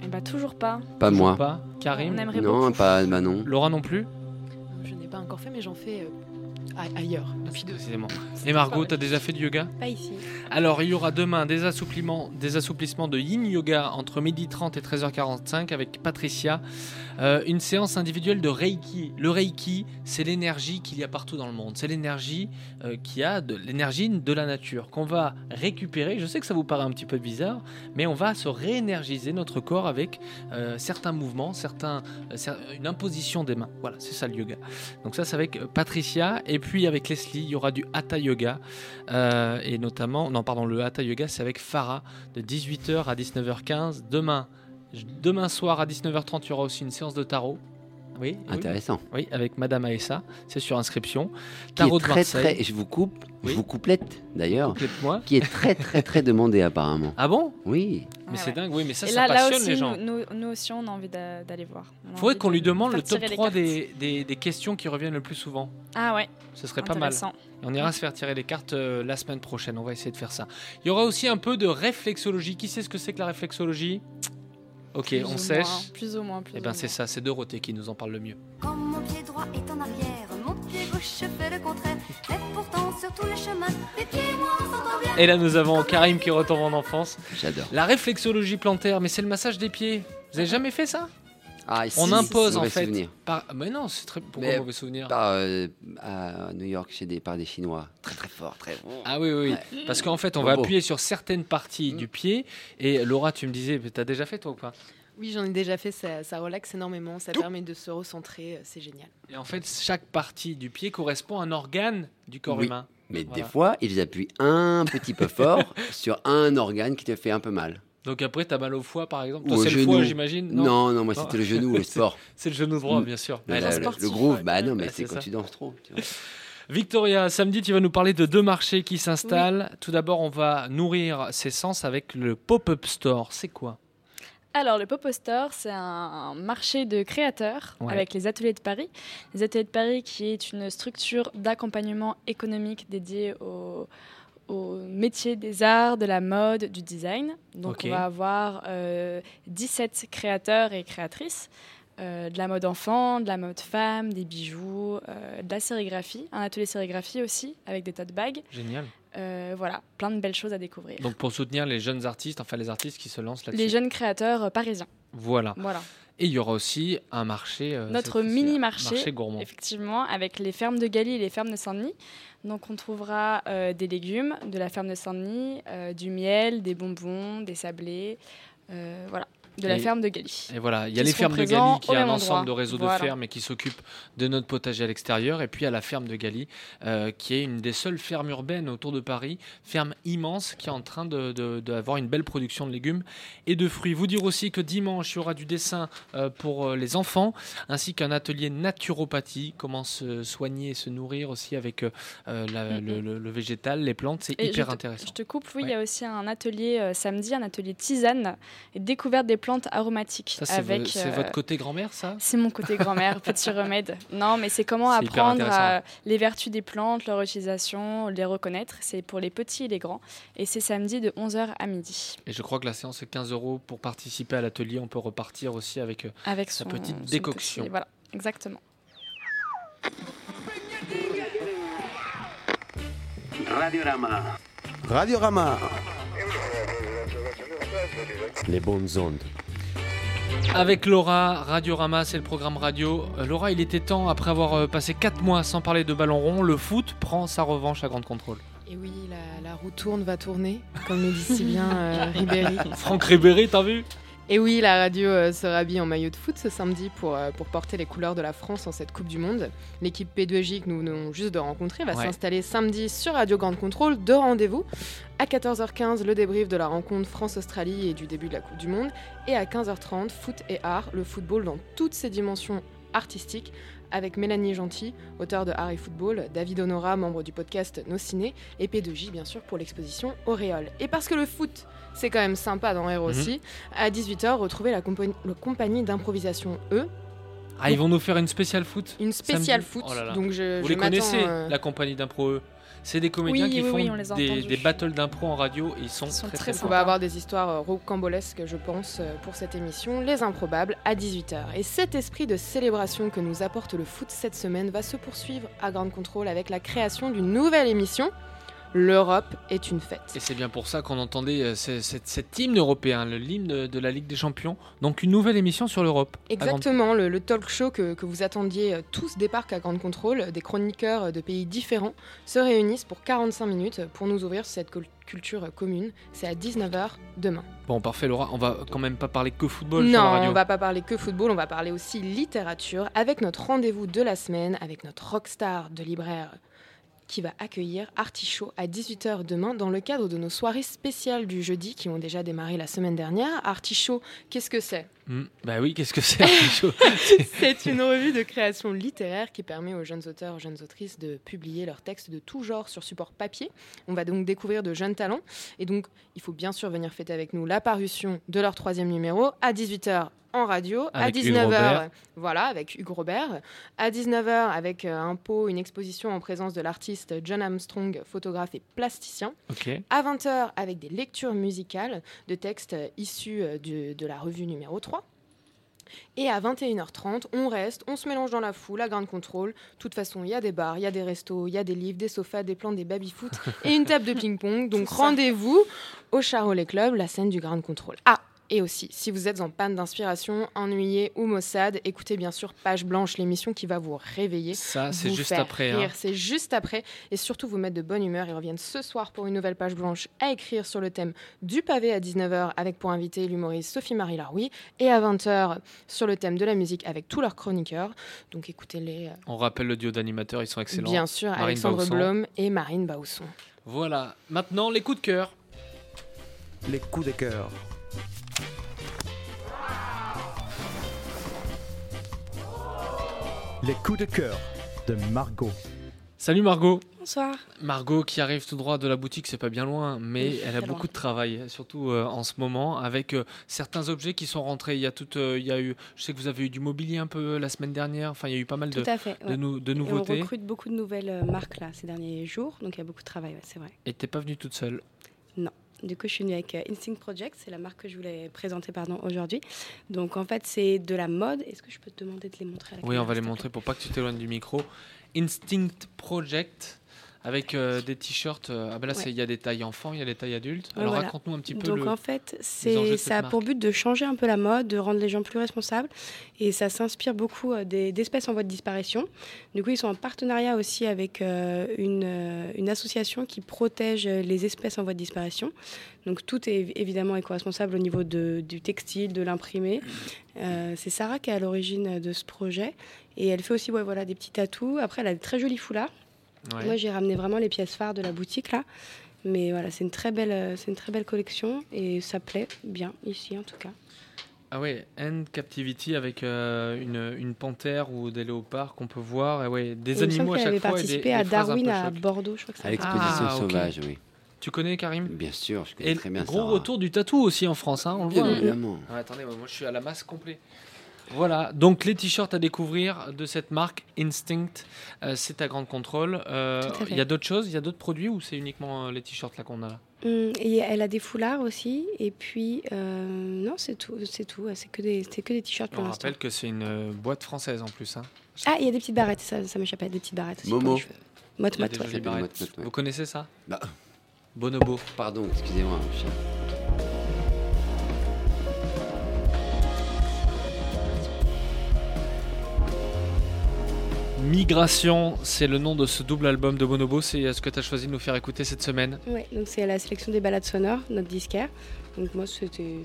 Speaker 5: Eh bah, toujours pas.
Speaker 12: Pas
Speaker 4: Toujours
Speaker 12: moi.
Speaker 4: Pas Karim?
Speaker 5: On aimerait
Speaker 12: Non,
Speaker 5: beaucoup.
Speaker 12: pas, bah non.
Speaker 4: Laura non plus?
Speaker 6: Je n'ai pas encore fait, mais j'en fais euh, ailleurs depuis deux.
Speaker 4: Précisément. Et Margot, t'as déjà fait du yoga?
Speaker 6: Pas ici.
Speaker 4: Alors, il y aura demain des assouplissements, des assouplissements de yin yoga entre 12h30 et 13h45 avec Patricia. Euh, une séance individuelle de Reiki. Le Reiki, c'est l'énergie qu'il y a partout dans le monde. C'est l'énergie euh, qui a de l'énergie de la nature qu'on va récupérer. Je sais que ça vous paraît un petit peu bizarre, mais on va se réénergiser notre corps avec euh, certains mouvements, certains, euh, cer- une imposition des mains. Voilà, c'est ça le yoga. Donc ça, c'est avec Patricia et puis avec Leslie, il y aura du Hatha Yoga euh, et notamment, non pardon, le Hatha Yoga, c'est avec Farah de 18h à 19h15 demain. Demain soir à 19h30, il y aura aussi une séance de tarot. Oui,
Speaker 12: Intéressant.
Speaker 4: oui, avec Madame Aessa, c'est sur inscription.
Speaker 12: Qui
Speaker 4: Tarot
Speaker 12: est
Speaker 4: de
Speaker 12: très,
Speaker 4: Marseille.
Speaker 12: très, je vous coupe,
Speaker 4: Oui.
Speaker 12: je vous couplette d'ailleurs, qui est très, très, très demandé apparemment.
Speaker 4: Ah bon?
Speaker 12: Oui.
Speaker 4: Mais
Speaker 5: Ouais,
Speaker 4: c'est
Speaker 5: ouais.
Speaker 4: dingue, oui, mais ça,
Speaker 5: Et
Speaker 4: ça
Speaker 5: là, là
Speaker 4: passionne
Speaker 5: aussi,
Speaker 4: les gens.
Speaker 5: Nous, aussi, on a envie d'a- d'aller voir. A
Speaker 4: Faudrait qu'on lui demande le top
Speaker 5: tirer les
Speaker 4: 3
Speaker 5: cartes.
Speaker 4: des, des, des questions qui reviennent le plus souvent.
Speaker 5: Ah ouais.
Speaker 4: Ce serait pas mal. Et on ira se faire tirer les cartes euh, la semaine prochaine. On va essayer de faire ça. Il y aura aussi un peu de réflexologie. Qui sait ce que c'est que la réflexologie? Ok,
Speaker 5: Plus
Speaker 4: on sèche.
Speaker 5: moins, plus ou moins, plus
Speaker 4: Et ben
Speaker 5: moins.
Speaker 4: c'est ça, c'est Dorothée qui nous en parle le mieux.
Speaker 13: Quand mon pied droit est en arrière, mon pied gauche fait le contraire. Et pourtant, sur tous les chemins, mes pieds et moi on s'entend bien.
Speaker 4: Et là nous avons Karim qui retombe en enfance.
Speaker 12: J'adore.
Speaker 4: La réflexologie plantaire, mais c'est le massage des pieds. Vous avez jamais fait ça?
Speaker 12: Ah,
Speaker 4: On impose en fait. Par... Mais non, c'est très. Pourquoi
Speaker 12: Mais
Speaker 4: mauvais souvenir
Speaker 12: Par, euh, à New York chez des, par des Chinois. Très très fort, très bon.
Speaker 4: Ah oui, oui, oui.
Speaker 12: Ouais.
Speaker 4: Parce qu'en fait, on va appuyer sur certaines parties
Speaker 12: Mm.
Speaker 4: du pied. Et Laura, tu me disais, t'as déjà fait toi ou pas?
Speaker 6: Oui, j'en ai déjà fait, ça, ça relaxe énormément, ça permet de se recentrer, euh, c'est génial.
Speaker 4: Et en fait, chaque partie du pied correspond à un organe du corps
Speaker 12: Oui.
Speaker 4: humain.
Speaker 12: Mais
Speaker 4: Voilà.
Speaker 12: des fois, ils appuient un petit peu fort [LAUGHS] sur un organe qui te fait un peu mal.
Speaker 4: Donc après, t'as mal au foie, par exemple. Toi,
Speaker 12: au
Speaker 4: c'est le
Speaker 12: genou.
Speaker 4: foie, j'imagine
Speaker 12: Non, non, moi
Speaker 4: Non.
Speaker 12: c'était le genou, le [LAUGHS] sport.
Speaker 4: C'est le genou droit, bien sûr.
Speaker 12: Le, groove, bah non, mais c'est quand
Speaker 4: ça.
Speaker 12: tu danses trop. tu vois.
Speaker 4: Victoria, samedi, tu vas nous parler de deux marchés qui s'installent. Tout d'abord, on va nourrir ses sens avec le pop-up store. C'est quoi?
Speaker 5: Alors, le Popo Store, c'est un marché de créateurs
Speaker 4: Ouais.
Speaker 5: avec les ateliers de Paris. Les ateliers de Paris, qui est une structure d'accompagnement économique dédiée au, au métier des arts, de la mode, du design. Donc, on va avoir euh, 17 créateurs et créatrices. euh, de la mode enfant, de la mode femme, des bijoux, euh, de la sérigraphie, un atelier sérigraphie aussi avec des tote bags.
Speaker 4: Génial.
Speaker 5: Euh, voilà, plein de belles choses à découvrir.
Speaker 4: Donc pour soutenir les jeunes artistes, enfin les artistes qui se lancent là-dessus.
Speaker 5: Les jeunes créateurs parisiens.
Speaker 4: Voilà.
Speaker 5: Voilà.
Speaker 4: Et il y aura aussi un marché. euh,
Speaker 5: Notre mini-marché,
Speaker 4: Marché gourmand.
Speaker 5: effectivement, avec les fermes de Galie et les fermes de Saint-Denis. Donc on trouvera euh, des légumes de la ferme de Saint-Denis, euh, du miel, des bonbons, des sablés, euh, voilà, de la
Speaker 4: Et-
Speaker 5: ferme de Gali.
Speaker 4: Et voilà, il y a les fermes de
Speaker 5: présents
Speaker 4: Gali, qui est un ensemble de réseaux
Speaker 5: Voilà.
Speaker 4: de fermes et qui s'occupe de notre potager à l'extérieur. Et puis il y a la ferme de Gali, euh, qui est une des seules fermes urbaines autour de Paris, ferme immense qui est en train d'avoir de, d'avoir une belle production de légumes et de fruits. Vous dire aussi que dimanche, il y aura du dessin euh, pour euh, les enfants, ainsi qu'un atelier naturopathie, comment se soigner et se nourrir aussi avec euh, le, le- le végétal, les plantes. C'est hyper
Speaker 5: je te,
Speaker 4: intéressant.
Speaker 5: Je te coupe, oui, il y a aussi un atelier samedi, un atelier tisane et découverte des plantes aromatiques.
Speaker 4: Ça,
Speaker 5: avec,
Speaker 4: c'est
Speaker 5: euh,
Speaker 4: votre côté grand-mère, ça?
Speaker 5: C'est mon côté grand-mère, [LAUGHS] petit remède. Non, mais c'est comment apprendre à- les vertus des plantes, leur utilisation, les reconnaître. C'est pour les petits et les grands. Et c'est samedi de 11h à midi.
Speaker 4: Et je crois que la séance est 15 euros pour participer à l'atelier. On peut repartir aussi avec, euh,
Speaker 5: Avec
Speaker 4: sa
Speaker 5: son,
Speaker 4: petite
Speaker 5: son
Speaker 4: décoction.
Speaker 5: petit- voilà, exactement.
Speaker 7: Radiorama.
Speaker 8: Radiorama.
Speaker 7: Les bonnes ondes.
Speaker 4: Avec Laura, Radiorama, c'est le programme radio. Euh, Laura, il était temps, après avoir euh, passé 4 mois sans parler de ballon rond, le foot prend sa revanche à grande contrôle.
Speaker 6: Et oui, la, la roue tourne, va tourner, comme le dit si bien euh, Ribéry. [LAUGHS]
Speaker 4: Franck Ribéry, t'as vu?
Speaker 6: Et oui, la radio euh, se rhabille en maillot de foot ce samedi pour, euh, pour porter les couleurs de la France en cette Coupe du Monde. L'équipe P2J que nous venons juste de rencontrer va
Speaker 4: Ouais.
Speaker 6: s'installer samedi sur Radio Grande Contrôle. Deux rendez-vous. À 14h15, le débrief de la rencontre France-Australie et du début de la Coupe du Monde. Et à 15h30, foot et art, le football dans toutes ses dimensions artistiques avec Mélanie Gentil, auteure de Art et Football, David Honora, membre du podcast Nos Ciné, et P2J bien sûr pour l'exposition Auréole. Et parce que le foot, c'est quand même sympa dans Air aussi, à 18h, retrouvez la, compa- la compagnie d'improvisation E,
Speaker 4: Ah, ils vont nous faire une spéciale foot
Speaker 6: une spéciale
Speaker 4: samedi
Speaker 6: foot.
Speaker 4: Oh là là.
Speaker 6: Donc je,
Speaker 4: Vous
Speaker 6: je
Speaker 4: les connaissez,
Speaker 6: euh,
Speaker 4: la compagnie d'impro E C'est des comédiens
Speaker 5: Oui,
Speaker 4: qui
Speaker 5: oui,
Speaker 4: font
Speaker 5: oui,
Speaker 4: des, battles d'impro en radio. Ils sont,
Speaker 5: sont
Speaker 4: très
Speaker 5: très
Speaker 4: très
Speaker 6: On va avoir des histoires euh, rocambolesques, je pense, euh, pour cette émission, Les Improbables, à 18h. Et cet esprit de célébration que nous apporte le foot cette semaine va se poursuivre à Grande Contrôle avec la création d'une nouvelle émission, L'Europe est une fête.
Speaker 4: Et c'est bien pour ça qu'on entendait euh, ce- cet hymne européen, le hymne de, de la Ligue des Champions. Donc une nouvelle émission sur l'Europe. grande-
Speaker 6: Exactement, le, le talk show que, que vous attendiez euh, tous débarque à Grande Contrôle. Des chroniqueurs euh, de pays différents se réunissent pour 45 minutes pour nous ouvrir cette cul- culture commune. C'est à 19h demain.
Speaker 4: Bon, parfait, Laura. On va quand même pas parler que football sur la
Speaker 6: Non,
Speaker 4: radio.
Speaker 6: on va pas parler que football, on va parler aussi littérature avec notre rendez-vous de la semaine avec notre rockstar de libraire qui va accueillir Artichaut à 18h demain dans le cadre de nos soirées spéciales du jeudi qui ont déjà démarré la semaine dernière. Artichaut, qu'est-ce que c'est?
Speaker 4: Hmm, Bah oui, qu'est-ce que c'est Artichaut? [LAUGHS]
Speaker 6: C'est une revue de création littéraire qui permet aux jeunes auteurs, aux jeunes autrices de publier leurs textes de tout genre sur support papier. On va donc découvrir de jeunes talents. Et donc, il faut bien sûr venir fêter avec nous la parution de leur troisième numéro à 18h en radio,
Speaker 4: Avec
Speaker 6: à
Speaker 4: Hugues
Speaker 6: 19h,
Speaker 4: Robert.
Speaker 6: voilà, avec Hugues Robert, à 19h avec euh, un pot, une exposition en présence de l'artiste John Armstrong, photographe et plasticien.
Speaker 4: Ok.
Speaker 6: À 20h, avec des lectures musicales de textes euh, issus euh, de, de la revue numéro 3. Et à 21h30, on reste, on se mélange dans la foule, à grande contrôle. De toute façon, il y a des bars, il y a des restos, il y a des livres, des sofas, des plans, des baby-foot et une table de ping-pong. Donc [LAUGHS] rendez-vous au Charolais Club, la scène du Grand Contrôle. Ah et aussi, si vous êtes en panne d'inspiration, ennuyé ou maussade, écoutez bien sûr Page Blanche, l'émission qui va vous réveiller.
Speaker 4: Ça, c'est juste
Speaker 6: faire
Speaker 4: après, hein.
Speaker 6: C'est juste après. Et surtout, vous mettre de bonne humeur. Ils reviennent ce soir pour une nouvelle page blanche à écrire sur le thème du pavé à 19h avec pour invité l'humoriste Sophie-Marie Laroui. Et à 20h sur le thème de la musique avec tous leurs chroniqueurs. Donc écoutez-les. euh,
Speaker 4: On rappelle le duo d'animateurs, ils sont excellents.
Speaker 6: Bien sûr,
Speaker 4: Marine
Speaker 6: Alexandre
Speaker 4: Bausson.
Speaker 6: Blom et Marine Bausson.
Speaker 4: Voilà. Maintenant, les coups de cœur.
Speaker 8: Les coups de cœur.
Speaker 14: Les coups de cœur de Margot.
Speaker 4: Salut Margot.
Speaker 5: Bonsoir.
Speaker 4: Margot qui arrive tout droit de la boutique, c'est pas bien loin, mais
Speaker 5: Oui,
Speaker 4: elle a beaucoup
Speaker 5: loin.
Speaker 4: de travail, surtout euh, en ce moment, avec euh, certains objets qui sont rentrés. Il y a tout, euh, il y a eu, je sais que vous avez eu du mobilier un peu la semaine dernière. Enfin, il y a eu pas mal de,
Speaker 15: à fait.
Speaker 4: de,
Speaker 15: ouais.
Speaker 4: nou- de
Speaker 15: Et
Speaker 4: nouveautés.
Speaker 15: on recrute beaucoup de nouvelles marques là ces derniers jours, donc il y a beaucoup de travail, ouais, c'est vrai.
Speaker 4: Et t'es pas venue toute seule.
Speaker 15: Du coup, je suis venue avec euh, Instinct Project, c'est la marque que je voulais présenter pardon, aujourd'hui. Donc en fait, c'est de la mode. Est-ce que je peux te demander de les montrer à la
Speaker 4: Oui, on va les montrer pour pas que tu t'éloignes du micro. Instinct Project. Avec euh, des t-shirts. euh, ah ben là,
Speaker 15: Ouais.
Speaker 4: il y a des tailles enfants, il y a des tailles adultes. Alors
Speaker 15: voilà.
Speaker 4: raconte-nous un petit peu
Speaker 15: Donc
Speaker 4: le.
Speaker 15: en fait, c'est ça a
Speaker 4: marque.
Speaker 15: pour but de changer un peu la mode, de rendre les gens plus responsables. Et ça s'inspire beaucoup euh, des- d'espèces en voie de disparition. Du coup, ils sont en partenariat aussi avec euh, une, une association qui protège les espèces en voie de disparition. Donc tout est évi- évidemment éco-responsable au niveau de- du textile, de l'imprimé. Euh, c'est Sarah qui est à l'origine de ce projet. Et elle fait aussi ouais, voilà, des petits tatous. Après, elle a de très jolis foulards.
Speaker 4: Ouais.
Speaker 15: Moi, j'ai ramené vraiment les pièces phares de la boutique là. Mais voilà, c'est une très belle, euh, c'est une très belle collection et ça plaît bien ici en tout cas.
Speaker 4: Ah ouais, End Captivity avec euh, une, une panthère ou des léopards qu'on peut voir. Ah ouais, des animaux à chaque
Speaker 15: avait
Speaker 4: fois. et des-
Speaker 15: participé
Speaker 4: des
Speaker 15: à Darwin à. Bordeaux, je crois que c'est
Speaker 12: À l'exposition
Speaker 4: Ah,
Speaker 12: sauvage, oui.
Speaker 4: Tu connais Karim?
Speaker 12: Bien sûr, je connais
Speaker 4: Et
Speaker 12: très bien
Speaker 4: gros
Speaker 12: Sarah.
Speaker 4: retour du tatou aussi en France, hein, on le
Speaker 12: Bien
Speaker 4: voit. hein.
Speaker 12: évidemment.
Speaker 4: Ah, attendez, moi moi, je suis à la masse complet. Voilà, donc les t-shirts à découvrir de cette marque Instinct, euh, c'est à grande contrôle. Euh. Il y a d'autres choses, il y a d'autres produits ou c'est uniquement euh, les t-shirts là qu'on a? Là
Speaker 15: Hum, et elle a des foulards aussi. Et puis, euh, non, c'est tout. C'est tout. C'est que des, c'est que des t-shirts pour
Speaker 4: On
Speaker 15: l'instant.
Speaker 4: rappelle que c'est une boîte française en plus. Hein.
Speaker 15: Ah, il y a des petites barrettes. Ça, ça m'échappait. Des petites barrettes aussi.
Speaker 12: Momo.
Speaker 15: Mot, mot, ouais.
Speaker 4: Vous connaissez ça?
Speaker 12: Bah,
Speaker 4: Bonobo.
Speaker 12: pardon, excusez-moi.
Speaker 4: Migration, c'est le nom de ce double album de Bonobo. C'est ce que tu as choisi de nous faire écouter cette semaine?
Speaker 15: Ouais, donc c'est la sélection des balades sonores, notre disquaire. Donc moi, c'était.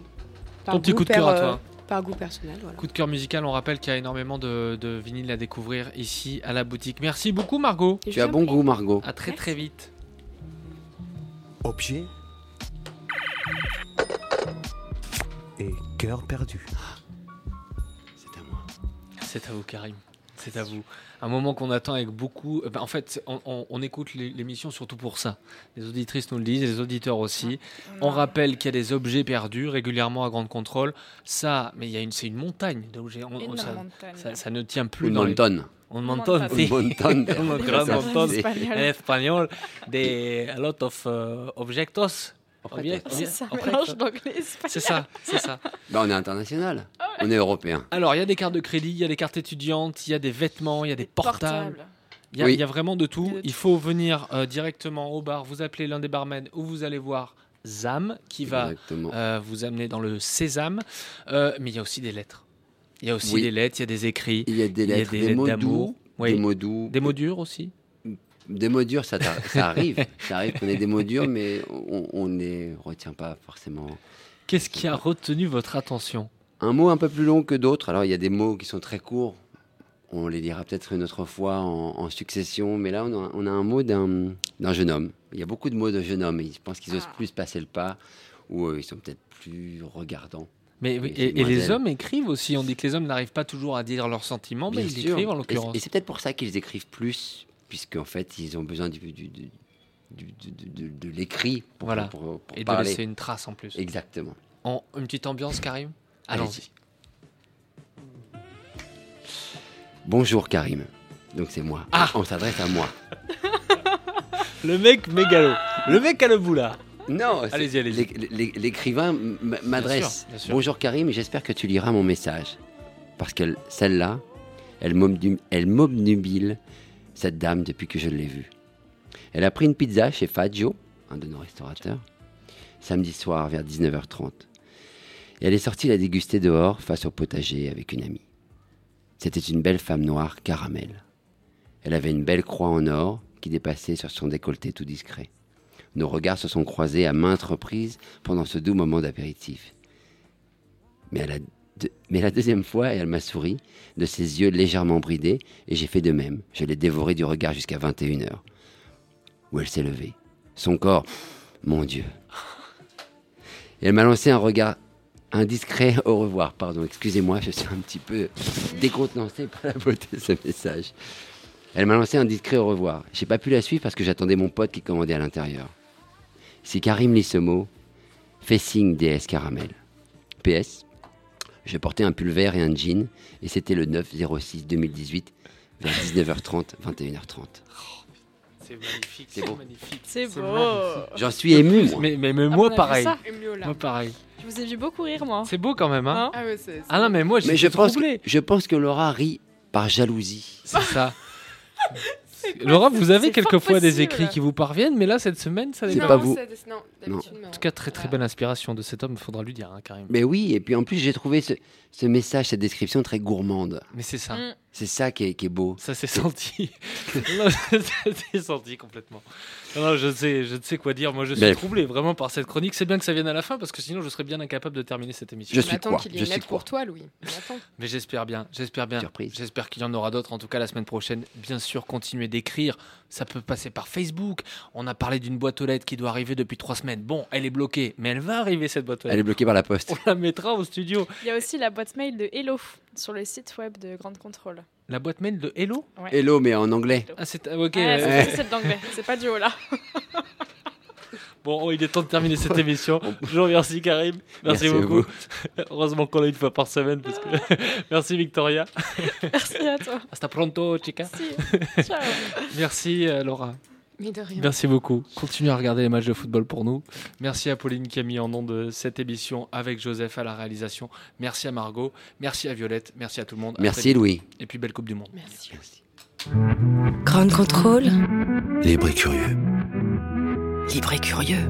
Speaker 4: Ton petit coup de cœur à
Speaker 15: euh,
Speaker 4: toi.
Speaker 15: Par goût personnel, voilà.
Speaker 4: Coup de cœur musical, on rappelle qu'il y a énormément de, de vinyles à découvrir ici à la boutique. Merci beaucoup Margot.
Speaker 12: Tu as bon goût, Margot.
Speaker 4: À très très vite.
Speaker 8: Objet et cœur perdu.
Speaker 12: C'est à moi.
Speaker 4: C'est à vous Karim. C'est à vous. Un moment qu'on attend avec beaucoup. euh, ben, en fait, on, on- on écoute l'é- l'émission surtout pour ça. Les auditrices nous le disent, les auditeurs aussi. On rappelle qu'il y a des objets perdus régulièrement à Grande Contrôle. Ça, mais il y a une, c'est une montagne d'objets. On- ça,
Speaker 5: montagne.
Speaker 4: ça- ça ne tient plus
Speaker 12: Une
Speaker 4: dans les-
Speaker 12: montagne.
Speaker 4: Un sí.
Speaker 12: Un montón de-
Speaker 4: Un gran
Speaker 12: Ça,
Speaker 4: montón.
Speaker 12: c'est- [LAUGHS]
Speaker 5: espagnol.
Speaker 4: En espagnol, de a lot of uh, objectos.
Speaker 5: C'est ça, mélange d'anglais.
Speaker 4: C'est ça, c'est ça.
Speaker 12: Bah, on est international. On est européen.
Speaker 4: Alors, il y a des cartes de crédit, il y a des cartes étudiantes, il y a des vêtements, il y a des portables.
Speaker 5: Portable.
Speaker 4: Il y, a,
Speaker 12: Oui.
Speaker 4: il y a vraiment de tout.
Speaker 5: Il
Speaker 4: faut venir euh, directement au bar, vous appelez l'un des barmen ou vous allez voir Zam qui va euh, vous amener dans le sésame. Euh, mais il y a aussi des lettres. Il y a aussi
Speaker 12: Oui.
Speaker 4: des lettres, il y a des écrits,
Speaker 12: Il y a des
Speaker 4: il y a
Speaker 12: lettres,
Speaker 4: des
Speaker 12: des,
Speaker 4: lettres
Speaker 12: mots
Speaker 4: d'amour.
Speaker 12: doux,
Speaker 4: Oui.
Speaker 12: des mots doux,
Speaker 4: des mots durs aussi.
Speaker 12: Des mots durs, ça, ça arrive. ça arrive qu'on ait des mots durs, mais on ne les retient pas forcément.
Speaker 4: Qu'est-ce qui a retenu votre attention?
Speaker 12: Un mot un peu plus long que d'autres. Alors, il y a des mots qui sont très courts. On les lira peut-être une autre fois en, en succession. Mais là, on a, on a un mot d'un jeune homme. Il y a beaucoup de mots de jeune homme. Et je pense qu'ils osent
Speaker 5: Ah.
Speaker 12: plus passer le pas ou euh, ils sont peut-être plus regardants.
Speaker 4: mais, oui,
Speaker 12: Et
Speaker 4: et, et les hommes écrivent aussi. On dit que les hommes n'arrivent pas toujours à dire leurs sentiments, mais
Speaker 12: Bien
Speaker 4: ils
Speaker 12: sûr.
Speaker 4: écrivent en
Speaker 12: Et-
Speaker 4: l'occurrence.
Speaker 12: Et, c'est peut-être pour ça qu'ils écrivent plus, puisqu'en fait, ils ont besoin du, du- du- du- du- de, l'écrit pour,
Speaker 4: Voilà.
Speaker 12: pour- pour
Speaker 4: Et de laisser une trace en plus.
Speaker 12: Exactement.
Speaker 4: En, une petite ambiance, Karim? Allons-y.
Speaker 12: Allez-y. Bonjour Karim. Donc c'est moi.
Speaker 4: Ah.
Speaker 12: On s'adresse à moi. [LAUGHS]
Speaker 4: Le mec mégalo. Le mec à le bout là.
Speaker 12: Non,
Speaker 4: Allez-y, allez-y.
Speaker 12: l'é- l'é- l'écrivain m'adresse. Bonjour Karim, j'espère que tu liras mon message. Parce que celle-là, elle m'obnubile, cette dame, depuis que je l'ai vue. Elle a pris une pizza chez Faggio, un de nos restaurateurs, samedi soir vers 19h30. Et elle est sortie la déguster dehors, face au potager, avec une amie. C'était une belle femme noire caramel. Elle avait une belle croix en or qui dépassait sur son décolleté tout discret. Nos regards se sont croisés à maintes reprises pendant ce doux moment d'apéritif. Mais, elle a mais la deuxième fois, elle m'a souri, de ses yeux légèrement bridés, et j'ai fait de même. Je l'ai dévoré du regard jusqu'à 21h, où elle s'est levée. Son corps, mon Dieu. Et elle m'a lancé un regard indiscret au revoir. Pardon, excusez-moi, je suis un petit peu décontenancé par la beauté de ce message. Elle m'a lancé un discret au revoir. J'ai pas pu la suivre parce que j'attendais mon pote qui commandait à l'intérieur. Si Karim lit ce mot, fais signe DS Caramel. PS, je portais un pull vert et un jean et c'était le 9-06-2018 vers 19h30, 21h30.
Speaker 4: C'est magnifique.
Speaker 12: C'est beau.
Speaker 4: magnifique.
Speaker 5: C'est beau.
Speaker 12: J'en suis ému, moi.
Speaker 4: Mais, mais, mais
Speaker 5: Ah,
Speaker 4: moi pareil. Moi pareil.
Speaker 5: Je vous ai vu beaucoup rire, moi.
Speaker 4: C'est beau quand même, hein
Speaker 5: Hein
Speaker 3: Ah ouais.
Speaker 4: Ah non, mais moi
Speaker 12: Mais je pense, que, je pense que Laura rit par jalousie.
Speaker 4: C'est ça. [LAUGHS] Laura, vous avez quelquefois des écrits qui vous parviennent, mais là, cette semaine, ça n'est pas
Speaker 12: vous.
Speaker 6: Non, non.
Speaker 4: En tout cas, très très belle inspiration de cet homme, il faudra lui dire, hein, Karim.
Speaker 12: Mais oui, et puis en plus, j'ai trouvé ce, ce message, cette description très gourmande.
Speaker 4: Mais c'est ça.
Speaker 5: Mm.
Speaker 12: C'est ça qui est, qui est beau.
Speaker 4: Ça s'est senti. [LAUGHS] Non, ça s'est senti complètement. Non, non, je sais, je ne sais quoi dire. Moi, je suis
Speaker 12: Mais-
Speaker 4: troublé vraiment par cette chronique. C'est bien que ça vienne à la fin parce que sinon, je serais bien incapable de terminer cette émission.
Speaker 12: Je suis quoi
Speaker 6: qu'il y
Speaker 12: Je
Speaker 6: ait une
Speaker 12: suis
Speaker 6: lettre
Speaker 12: quoi
Speaker 6: pour toi, Louis.
Speaker 4: Mais j'espère bien, j'espère bien.
Speaker 12: Surprise.
Speaker 4: J'espère qu'il y en aura d'autres. En tout cas, la semaine prochaine, bien sûr, continuez d'écrire. Ça peut passer par Facebook. On a parlé d'une boîte aux lettres qui doit arriver depuis trois semaines. Bon, elle est bloquée, mais elle va arriver cette boîte aux
Speaker 12: Elle est bloquée par la poste.
Speaker 4: On la mettra au studio.
Speaker 5: Il y a aussi la boîte mail de Hello sur le site web de Grande Contrôle.
Speaker 4: La boîte mail de Hello
Speaker 5: Ouais.
Speaker 12: Hello, mais en anglais.
Speaker 4: Ah, c'est ah, ok.
Speaker 5: Ouais,
Speaker 4: euh,
Speaker 5: c'est c'est d'anglais, c'est pas du haut là. [LAUGHS]
Speaker 4: Bon, oh, il est temps de terminer cette émission. Je vous remercie Karim. Merci,
Speaker 12: Merci
Speaker 4: beaucoup.
Speaker 12: vous. [LAUGHS]
Speaker 4: Heureusement qu'on l'a une fois par semaine. Parce que... [LAUGHS] Merci Victoria.
Speaker 5: Merci à toi.
Speaker 4: Hasta pronto, chica.
Speaker 5: Merci. Ciao.
Speaker 4: Merci euh, Laura.
Speaker 6: Mais de rien.
Speaker 4: Merci beaucoup. Continuez à regarder les matchs de football pour nous. Merci à Pauline qui a mis en nom de cette émission avec Joseph à la réalisation. Merci à Margot. Merci à Violette. Merci à tout le monde.
Speaker 12: Merci. Louis.
Speaker 4: Et puis belle Coupe du Monde.
Speaker 6: Merci.
Speaker 1: Grande contrôle.
Speaker 8: Libre et curieux.
Speaker 1: Libre et curieux.